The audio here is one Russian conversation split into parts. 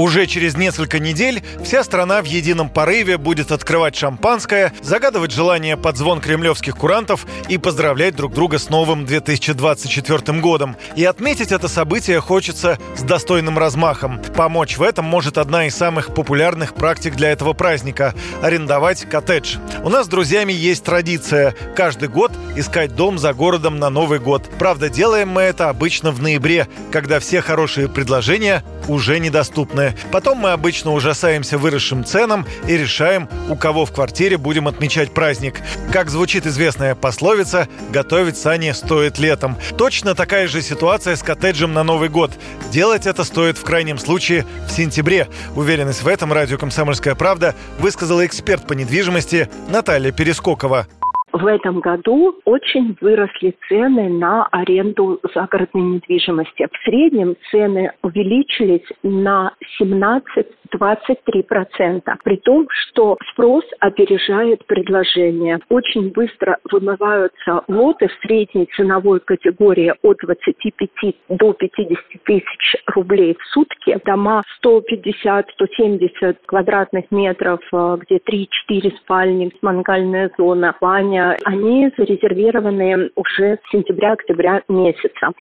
Уже через несколько недель вся страна в едином порыве будет открывать шампанское, загадывать желания под звон кремлевских курантов и поздравлять друг друга с новым 2024 годом. И отметить это событие хочется с достойным размахом. Помочь в этом может одна из самых популярных практик для этого праздника – арендовать коттедж. У нас с друзьями есть традиция – каждый год искать дом за городом на Новый год. Правда, делаем мы это обычно в ноябре, когда все хорошие предложения уже недоступны. Потом мы обычно ужасаемся выросшим ценам и решаем, у кого в квартире будем отмечать праздник. Как звучит известная пословица «готовить сани стоит летом». Точно такая же ситуация с коттеджем на Новый год. Делать это стоит в крайнем случае в сентябре. Уверенность в этом радио «Комсомольская правда» высказала эксперт по недвижимости Наталья Перескокова. В этом году очень выросли цены на аренду загородной недвижимости. В среднем цены увеличились на 17 23%, при том, что спрос опережает предложение. Очень быстро вымываются лоты в средней ценовой категории от 25 до 50 тысяч рублей в сутки. Дома 150-170 квадратных метров, э, где 3-4 спальни, мангальная зона, баня, они зарезервированы уже с сентября-октября месяца.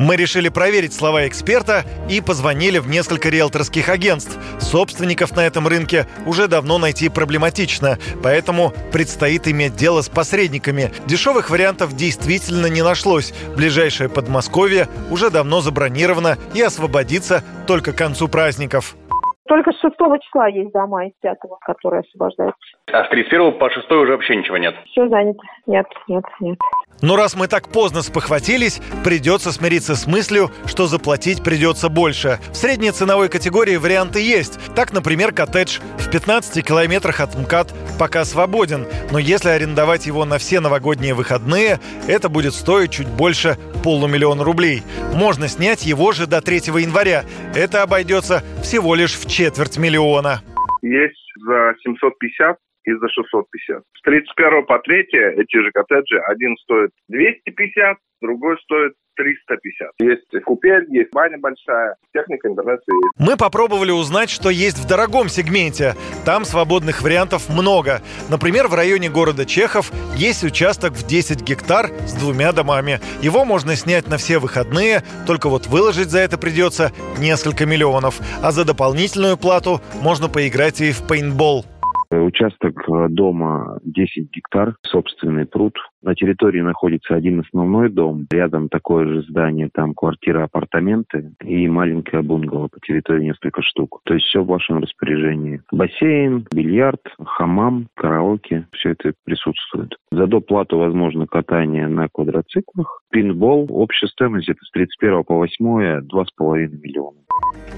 Мы решили проверить слова эксперта и позвонили в несколько риэлторских агентств. Собственников на этом рынке уже давно найти проблематично, поэтому предстоит иметь дело с посредниками. Дешевых вариантов действительно не нашлось. Ближайшее Подмосковье уже давно забронировано и освободится только к концу праздников. Только 6 числа есть дома из 5, которые освобождаются. А с 31 по 6 уже вообще ничего нет? Все занято. Нет, нет, нет. Но раз мы так поздно спохватились, придется смириться с мыслью, что заплатить придется больше. В средней ценовой категории варианты есть. Так, например, коттедж в 15 километрах от МКАД пока свободен. Но если арендовать его на все новогодние выходные, это будет стоить чуть больше полумиллиона рублей. Можно снять его же до 3 января. Это обойдется всего лишь в четверть миллиона. Есть за 750 и за 650. С 31 по 3 эти же коттеджи, один стоит 250, другой стоит 350. Есть купель, есть баня большая, техника, интернет есть. Мы попробовали узнать, что есть в дорогом сегменте. Там свободных вариантов много. Например, в районе города Чехов есть участок в 10 гектар с двумя домами. Его можно снять на все выходные, только вот выложить за это придется несколько миллионов. А за дополнительную плату можно поиграть и в пейнтбол. Участок э, дома 10 гектар, собственный пруд. На территории находится один основной дом, рядом такое же здание, там квартира, апартаменты и маленькая бунгало по территории несколько штук. То есть все в вашем распоряжении. Бассейн, бильярд, хамам, караоке, все это присутствует. За доплату возможно катание на квадроциклах. Пинбол, общая стоимость это с 31 по 8 2,5 миллиона.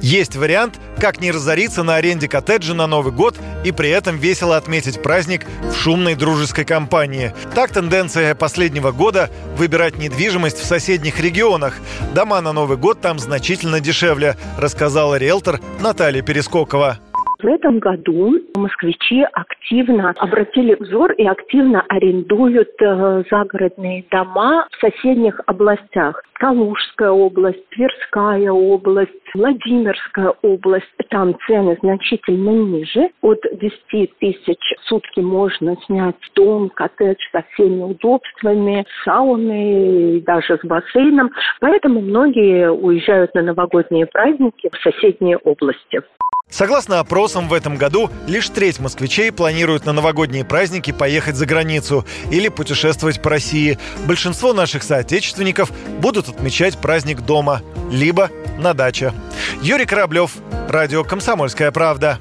Есть вариант, как не разориться на аренде коттеджа на Новый год и при этом весело отметить праздник в шумной дружеской компании. Так тенденция последнего года – выбирать недвижимость в соседних регионах. Дома на Новый год там значительно дешевле, рассказала риэлтор Наталья Перескокова. В этом году москвичи активно обратили взор и активно арендуют э, загородные дома в соседних областях. Калужская область, Тверская область, Владимирская область. Там цены значительно ниже. От 10 тысяч в сутки можно снять дом, коттедж со всеми удобствами, сауной, даже с бассейном. Поэтому многие уезжают на новогодние праздники в соседние области. Согласно опросам, в этом году лишь треть москвичей планируют на новогодние праздники поехать за границу или путешествовать по России. Большинство наших соотечественников будут отмечать праздник дома, либо на даче. Юрий Кораблев, Радио «Комсомольская правда».